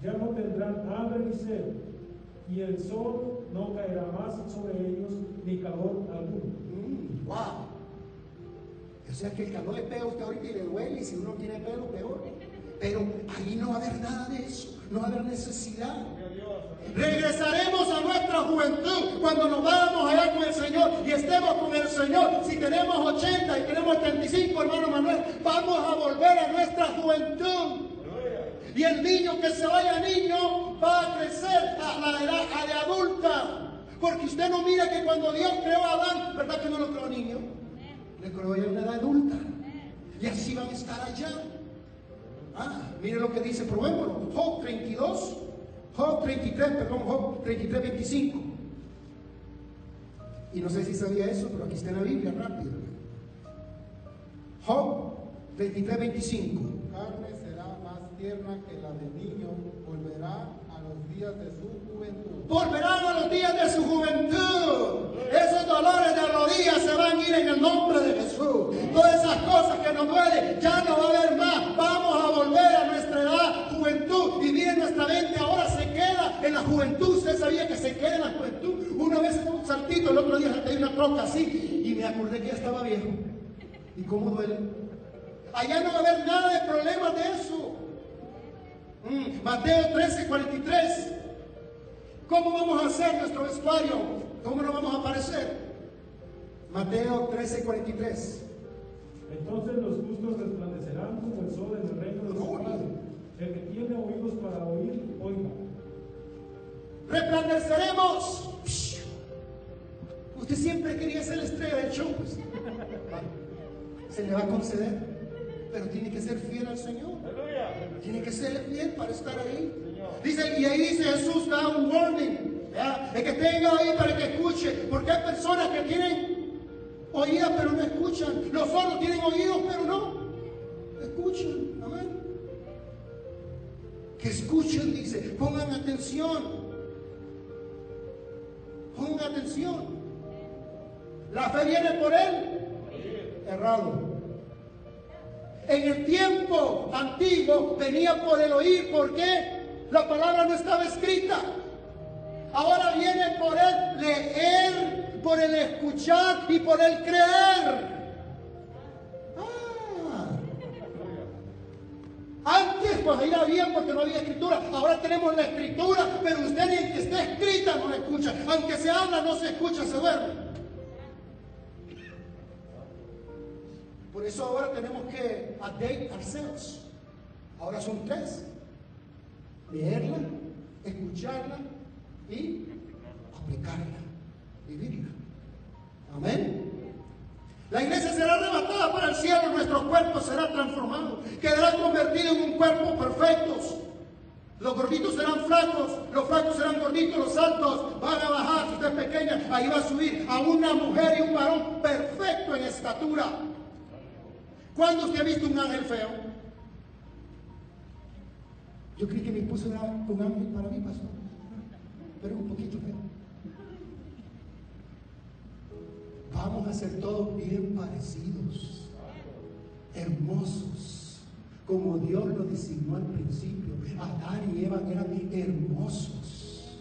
Ya no tendrán hambre ni sed, y el sol no caerá más sobre ellos, ni calor alguno. Mm, wow. O sea que el calor le pega a usted ahorita y le duele, y si uno tiene pelo, peor. Pero ahí no va a haber nada de eso, no va a haber necesidad. Regresaremos a nuestra juventud cuando nos vamos allá con el Señor y estemos con el Señor. Si tenemos 80 y tenemos 35, hermano Manuel, vamos a volver a nuestra juventud. Y el niño que se vaya niño va a crecer a la edad de adulta. Porque usted no mira que cuando Dios creó a Adán, ¿verdad que no lo creó niño? Le creó ya una edad adulta. Y así van a estar allá. Ah, mire lo que dice, probémoslo. Job 32, Job 33, perdón, Job 33, 25. Y no sé si sabía eso, pero aquí está en la Biblia, rápido. Job 23, 25. Su carne será más tierna que la del niño, volverá a los días de su juventud. Volverán a los días de su juventud. Esos dolores de rodillas se van a ir en el nombre de Jesús. Todas esas cosas que nos duelen ya no va a haber más. Vamos a volver a nuestra edad, juventud. Y miren, nuestra mente ahora se queda en la juventud. Usted sabía que se queda en la juventud. Una vez en un saltito, el otro día salté una troca así. Y me acordé que ya estaba viejo. ¿Y cómo duele? Allá no va a haber nada de problemas de eso. Mm, Mateo 13, 43. ¿Cómo vamos a hacer nuestro vestuario? ¿Cómo nos vamos a aparecer? Mateo 13, 43. Entonces los justos resplandecerán como el sol en el reino de su Padre. El que tiene oídos para oír, oiga. Resplandeceremos. Usted siempre quería ser la estrella del show. pues. Se le va a conceder. Pero tiene que ser fiel al Señor. Tiene que ser fiel para estar ahí. Dice, y ahí dice Jesús da un warning. ¿Ya? El que tenga ahí para que escuche. Porque hay personas que tienen Oídas pero no escuchan. Los sordos tienen oídos pero no escuchan. Amén. Que escuchen, dice. Pongan atención. Pongan atención. La fe viene por él. Errado. En el tiempo antiguo venía por el oír. ¿Por qué? La palabra no estaba escrita. Ahora viene por el leer, por el escuchar y por el creer. Ah. Antes pues iba bien porque no había escritura. Ahora tenemos la escritura, pero usted ni que esté escrita no la escucha. Aunque se habla, no se escucha, se duerme. Por eso ahora tenemos que update. Ahora son tres. Leerla, escucharla y aplicarla, vivirla. Amén. La iglesia será arrebatada para el cielo, nuestro cuerpo será transformado, quedará convertido en un cuerpo perfecto. Los gorditos serán flacos, los flacos serán gorditos, los altos van a bajar, si usted es pequeña, ahí va a subir a una mujer y un varón perfecto en estatura. ¿Cuándo usted ha visto un ángel feo? Yo creí que me puso un ángel para mí, pastor, pero un poquito feo. Vamos a ser todos bien parecidos, hermosos, como Dios lo designó al principio. Adán y Eva eran hermosos.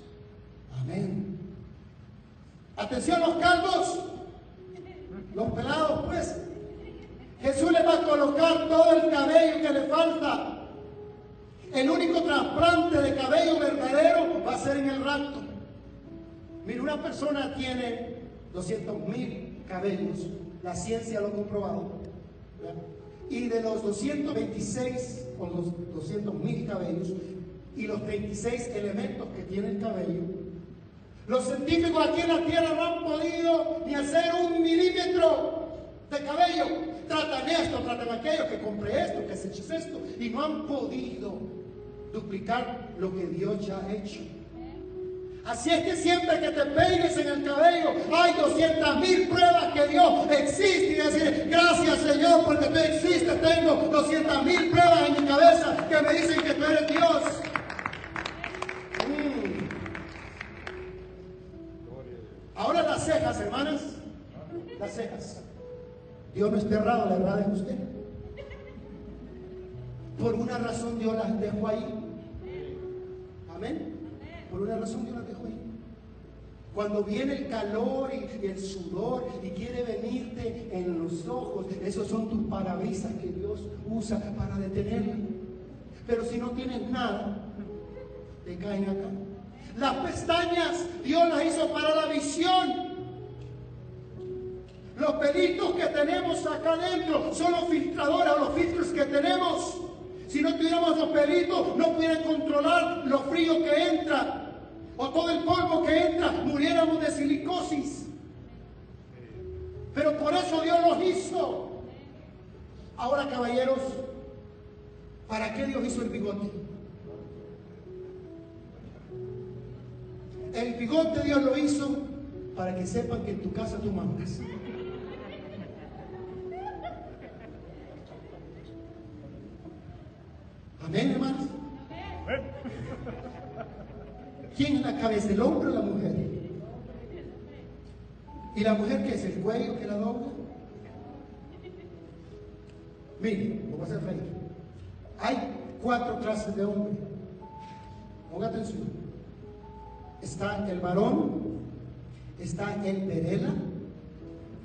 Amén. Atención los calvos, los pelados, pues. Jesús le va a colocar todo el cabello que le falta. El único trasplante de cabello verdadero va a ser en el rapto. Mira, una persona tiene 200 mil cabellos, la ciencia lo ha comprobado. Y de los 226 o los 200 mil cabellos y los 36 elementos que tiene el cabello, los científicos aquí en la Tierra no han podido ni hacer un milímetro de cabello. Tratan esto, tratan aquello, que compré esto, que se esto, y no han podido duplicar lo que Dios ya ha hecho. Así es que siempre que te peines en el cabello, hay 200 mil pruebas que Dios existe. Y decir, gracias Señor, porque tú existes. Tengo 200 mil pruebas en mi cabeza que me dicen que tú eres Dios. Mm. Ahora las cejas, hermanas. Las cejas. Dios no está errado, la verdad es usted. Por una razón Dios las dejó ahí. Amén. Por una razón Dios las dejó ahí. Cuando viene el calor y, el sudor y quiere venirte en los ojos, esos son tus parabrisas que Dios usa para detenerla. Pero si no tienes nada, te caen acá. Las pestañas Dios las hizo para la visión. Los pelitos que tenemos acá adentro son los filtradores los filtros que tenemos. Si no tuviéramos los pelitos, no pudieran controlar lo frío que entra o todo el polvo que entra, muriéramos de silicosis. Pero por eso Dios los hizo. Ahora, caballeros, ¿para qué Dios hizo el bigote? El bigote Dios lo hizo para que sepan que en tu casa tú mandas. Amén, hermanos. ¿Quién es la cabeza, el hombre o la mujer? ¿Y la mujer qué es? ¿El cuello que la dobla? Miren, lo voy a hacer reír. Hay cuatro clases de hombre. Ponga atención. Está el varón, está el perela,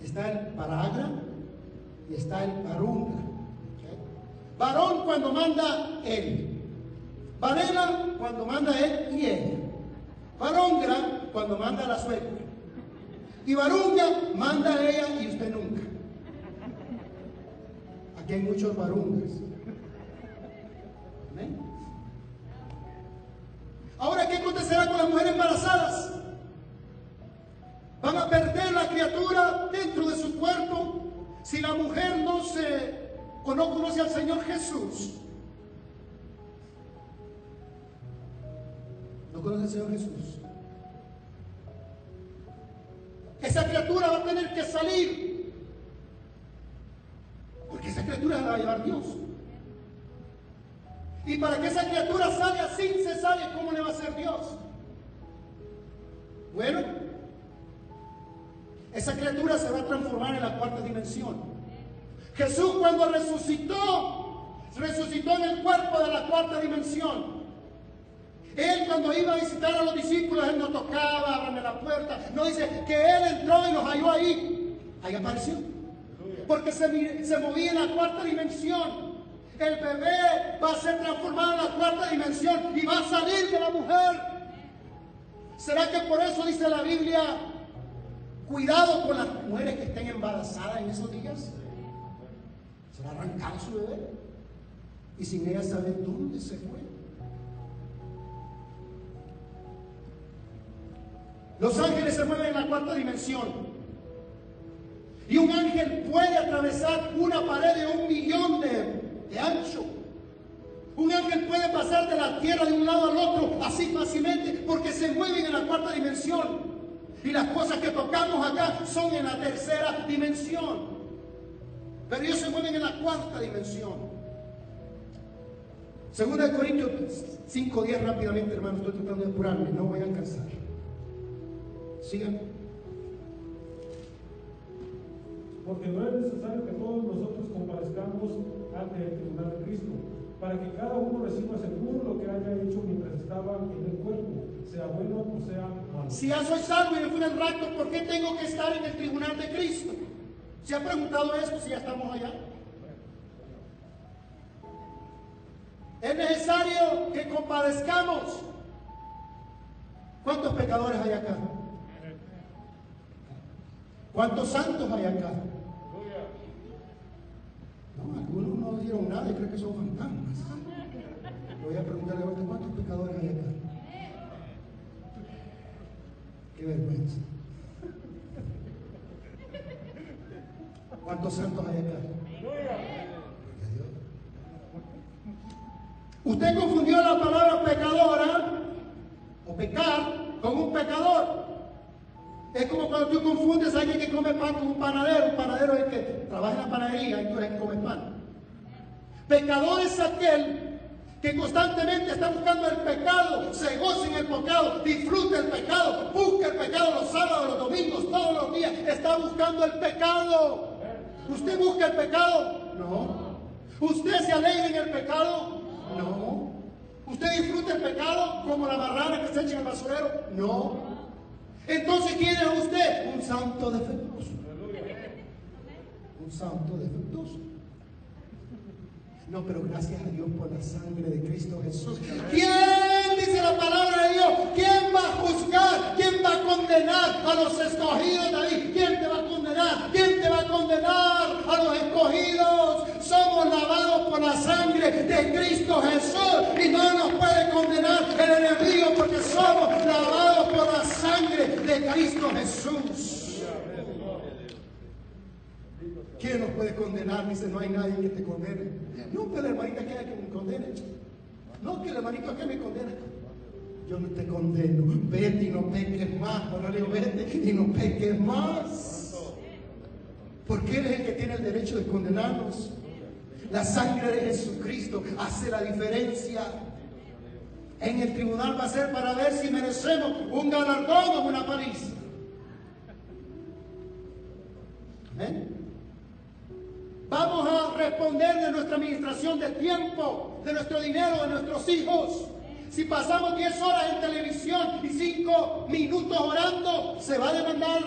está el paragra y está el varunga. Varón cuando manda él. Varela cuando manda él y ella. Varongra cuando manda la suegra. Y varunga manda ella y usted nunca. Aquí hay muchos varungas. ¿Amén? Ahora, ¿qué acontecerá con las mujeres embarazadas? Van a perder la criatura dentro de su cuerpo si la mujer no se o no conoce al Señor Jesús, no conoce al Señor Jesús, esa criatura va a tener que salir, porque esa criatura la va a llevar Dios. Y para que esa criatura salga sin cesárea, ¿cómo le va a hacer Dios? Bueno, esa criatura se va a transformar en la cuarta dimensión. Jesús cuando resucitó, resucitó en el cuerpo de la cuarta dimensión. Él cuando iba a visitar a los discípulos, él no tocaba, ábrame la puerta. No dice que él entró y los halló ahí. Ahí apareció. Porque se, se movía en la cuarta dimensión. El bebé va a ser transformado en la cuarta dimensión y va a salir de la mujer. ¿Será que por eso dice la Biblia, cuidado con las mujeres que estén embarazadas en esos días? Arrancar su bebé y sin ella saber dónde se fue. Los ángeles se mueven en la cuarta dimensión. Y un ángel puede atravesar una pared de un millón de, de ancho. Un ángel puede pasar de la tierra de un lado al otro así fácilmente porque se mueven en la cuarta dimensión. Y las cosas que tocamos acá son en la tercera dimensión. Pero ellos se mueven en la cuarta dimensión. Segunda de Corintios 5, 10 rápidamente, hermanos, estoy tratando de apurarme, no voy a alcanzar. Sigan. Porque no es necesario que todos nosotros comparezcamos ante el tribunal de Cristo, para que cada uno reciba según lo que haya hecho mientras estaba en el cuerpo, sea bueno o sea malo. Si ya soy salvo y me fui en el rapto, ¿por qué tengo que estar en el tribunal de Cristo? ¿Se ha preguntado esto si ya estamos allá? Es necesario que compadezcamos. ¿Cuántos pecadores hay acá? ¿Cuántos santos hay acá? No, algunos no dieron nada y creen que son fantasmas. Voy a preguntarle ahorita, ¿cuántos pecadores hay acá? Qué vergüenza. ¿Cuántos santos hay acá? Usted confundió la palabra pecadora o pecar con un pecador. Es como cuando tú confundes a alguien que come pan con un panadero. Un panadero es el que trabaja en la panadería y tú eres que come pan. Pecador es aquel que constantemente está buscando el pecado, se goza en el pecado, disfruta el pecado, busca el pecado los sábados, los domingos, todos los días, está buscando el pecado. ¿Usted busca el pecado? No. ¿Usted se alegra en el pecado? No. ¿Usted disfruta el pecado como la marrana que se echa en el basurero? No. Entonces, ¿quién es usted? Un santo defectuoso. Un santo defectuoso. No, pero gracias a Dios por la sangre de Cristo Jesús. ¿Quién dice la palabra de Dios? ¿Quién va a juzgar? ¿Quién va a condenar a los escogidos de David? ¿Quién te va a condenar? ¿Quién te va a condenar a los escogidos? Somos lavados por la sangre de Cristo Jesús y no nos puede condenar el enemigo porque somos lavados por la sangre de Cristo Jesús. ¿Quién nos puede condenar? Dice, no hay nadie que te condene. No, que la hermanita quiera que me condene. No, que el hermanito que me condene. Yo no te condeno. Vete y no peques más. Bueno, le digo, vete y no peques más. Porque Él es el que tiene el derecho de condenarnos. La sangre de Jesucristo hace la diferencia. En el tribunal va a ser para ver si merecemos un galardón o una paliza. ¿Amén? Vamos a responder de nuestra administración de tiempo, de nuestro dinero, de nuestros hijos. Si pasamos 10 horas en televisión y 5 minutos orando, se va a demandar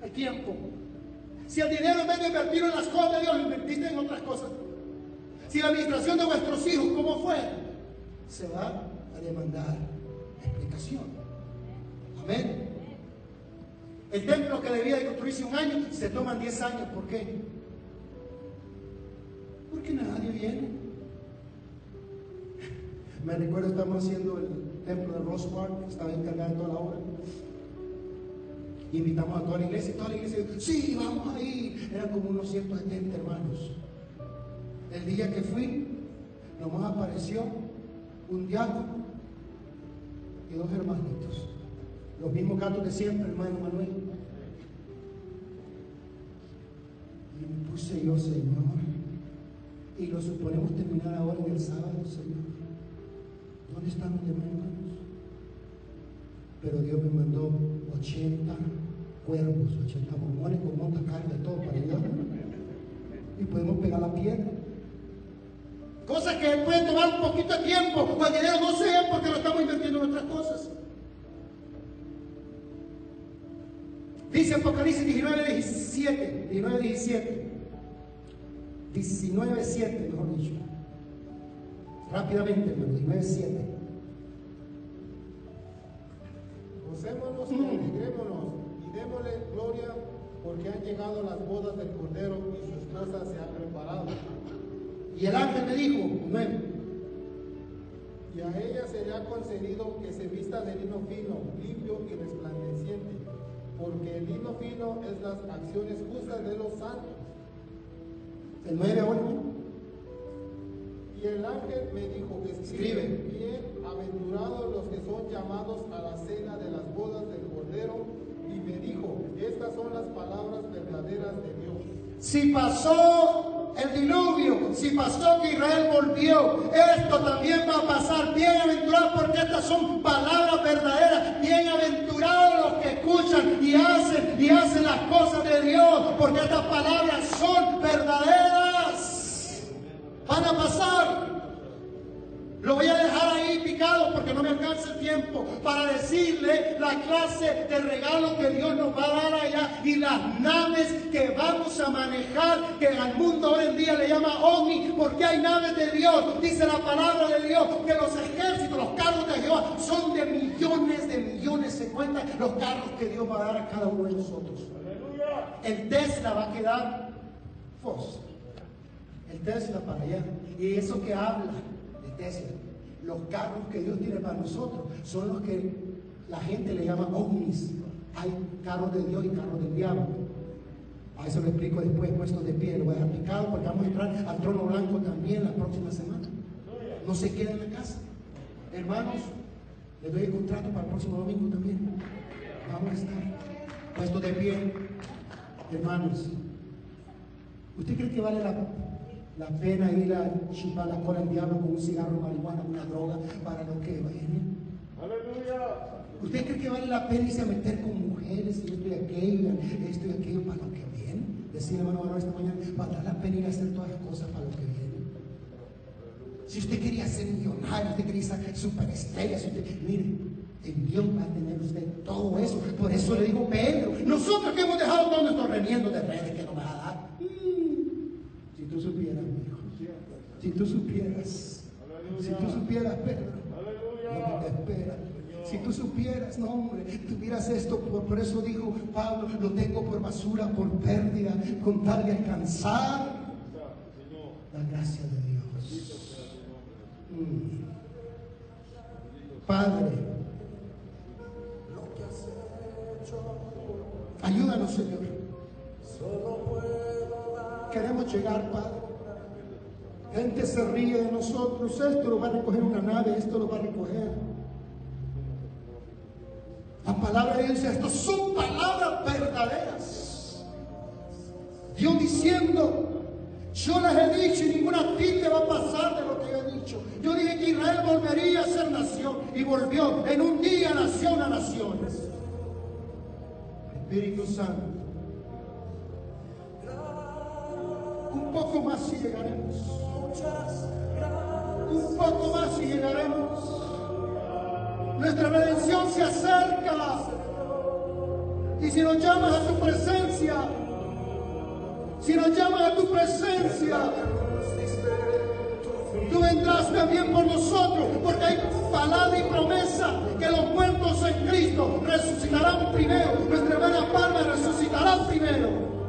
el tiempo. Si el dinero en vez de invertirlo en las cosas de Dios, lo invertiste en otras cosas. Si la administración de vuestros hijos, ¿cómo fue? Se va a demandar explicación. Amén. El templo que debía de construirse un año, se toman 10 años. ¿Por qué? Porque nadie viene. Me recuerdo, estamos haciendo el templo de Rosemark, estaba encargado toda la obra. Invitamos a toda la iglesia y toda la iglesia sí, vamos ahí. Eran como unos 170 hermanos. El día que fui, nomás apareció un diácono y dos hermanitos. Los mismos gatos de siempre, hermano Manuel. Y me puse yo, Señor. Y lo suponemos terminar ahora en el sábado, Señor. ¿Dónde están los demás hermanos? pero Dios me mandó 80 cuervos, 80 mormones con monta carne, todo para allá. Y podemos pegar la piedra. Cosas que pueden tomar un poquito de tiempo, o el dinero no sea porque lo estamos invirtiendo en otras cosas. Dice Apocalipsis 19, 17, 19, 17, 19, 7, mejor dicho. Rápidamente, hermano, 19, 7. Gocémonos y alegrémonos y démosle gloria porque han llegado las bodas del Cordero y su esposa se ha preparado. Y el ángel me dijo, 9, Y a ella se le ha concedido que se vista de lino fino, limpio y resplandeciente, porque el lino fino es las acciones justas de los santos. El 9 ahora. Y el ángel me dijo, Escribe. escribe, bien aventurados los que son llamados a la cena de las bodas del Cordero. Y me dijo, estas son las palabras verdaderas de Dios. Si pasó el diluvio, si pasó que Israel volvió, esto también va a pasar. Bienaventurados porque estas son palabras verdaderas. Bienaventurados los que escuchan y hacen y hacen las cosas de Dios, porque estas palabras son verdaderas. Van a pasar. Lo voy a dejar ahí picado porque no me alcanza el tiempo para decirle la clase de regalos que Dios nos va a dar allá y las naves que vamos a manejar, que al mundo hoy en día le llama OVNI, porque hay naves de Dios. Dice la palabra de Dios que los ejércitos, los carros de Jehová son de millones de millones, se cuentan los carros que Dios va a dar a cada uno de nosotros. El Tesla va a quedar fos. El Tesla para allá. Y eso que habla los carros que Dios tiene para nosotros son los que la gente le llama ovnis. Hay carros de Dios y carros del diablo. A eso lo explico después, puesto de pie. Lo voy a dejar picado porque vamos a entrar al trono blanco también la próxima semana. No se queda en la casa. Hermanos, les doy el contrato para el próximo domingo también. Vamos a estar puestos de pie. Hermanos, ¿usted cree que vale la, la pena ir a chupar la cola al diablo con un cigarro, marihuana, una droga para lo que viene? ¿Usted cree que vale la pena irse a meter con mujeres y esto y aquello, esto y aquello para lo que viene? Decir hermano Varón esta mañana, ¿valdrá la pena ir a hacer todas las cosas para lo que viene? Si usted quería ser millonario, usted quería ser superestrella, si usted, mire, en Dios va a tener usted todo eso. Por eso le digo Pedro, nosotros que hemos dejado todos nuestros remiendos de redes que nos va a dar. Mm, si tú supieras, mi hijo, si tú supieras, si tú supieras, Pedro, lo que te espera. Si tú supieras, no hombre, tuvieras esto, por, eso dijo Pablo, lo tengo por basura, por pérdida, con tal alcanzar la gracia de Dios. Mm. Padre, ayúdanos, Señor. Queremos llegar, Padre. Gente se ríe de nosotros. Esto lo va a recoger una nave, esto lo va a recoger. La palabra de Dios estas son palabras verdaderas. Dios diciendo, yo les he dicho y ninguna ti te va a pasar de lo que yo he dicho. Yo dije que Israel volvería a ser nación y volvió. En un día nació una nación. Espíritu Santo. Poco más y llegaremos. Un poco más y llegaremos. Nuestra redención se acerca. Y si nos llamas a tu presencia, si nos llamas a tu presencia, tú vendrás también por nosotros, porque hay palabra y promesa que los muertos en Cristo resucitarán primero. Nuestra hermana Palma resucitará primero.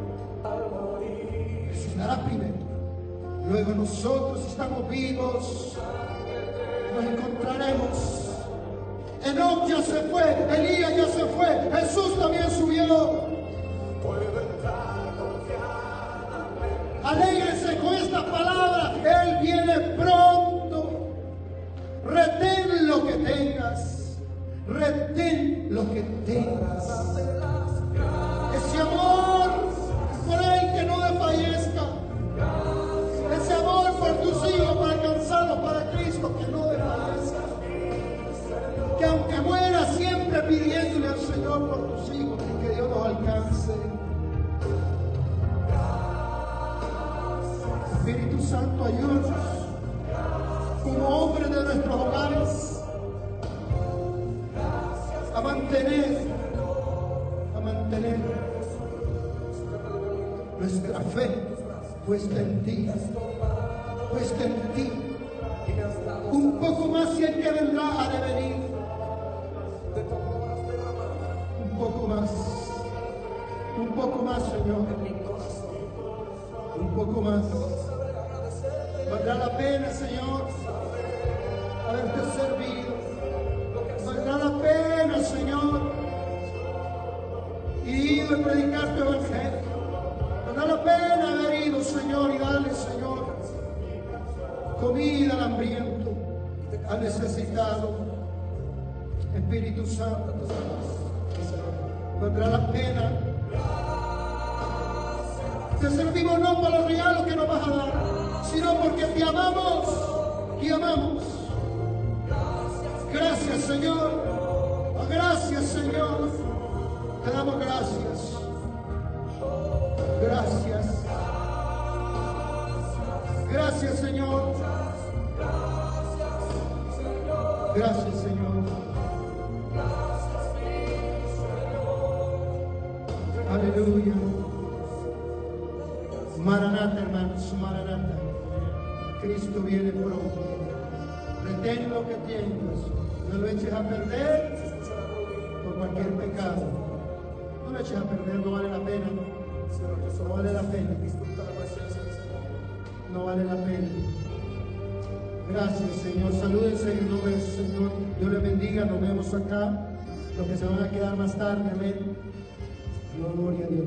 Primero. Luego nosotros, estamos vivos, nos encontraremos. Enoch ya se fue, Elías ya se fue, Jesús también subió. Alégrese con esta palabra, Él viene pronto. Retén lo que tengas, retén lo que tengas. Ayúdanos como hombres de nuestros hogares a mantener, a mantener nuestra fe puesta en ti, puesta en ti. Un poco más y el que vendrá ha de venir. Un poco más, un poco más, Señor. Un poco más. Necesitado. Espíritu Santo, valdrá la pena. Te servimos no por los regalos que nos vas a dar, sino porque te amamos, te amamos. Gracias, Señor. Gracias, Señor. Te damos gracias. Gracias. Gracias, Señor. Gracias, Señor. Aleluya. Maranata, hermanos, Maranata. Cristo viene pronto. Retén lo que tienes. No lo eches a perder por cualquier pecado. No lo eches a perder, no vale la pena. No vale la pena. No vale la pena. Gracias, Señor. Salúdense en el nombre del Señor. Dios les bendiga. Nos vemos acá. Los que se van a quedar más tarde. Amén. Gloria a Dios.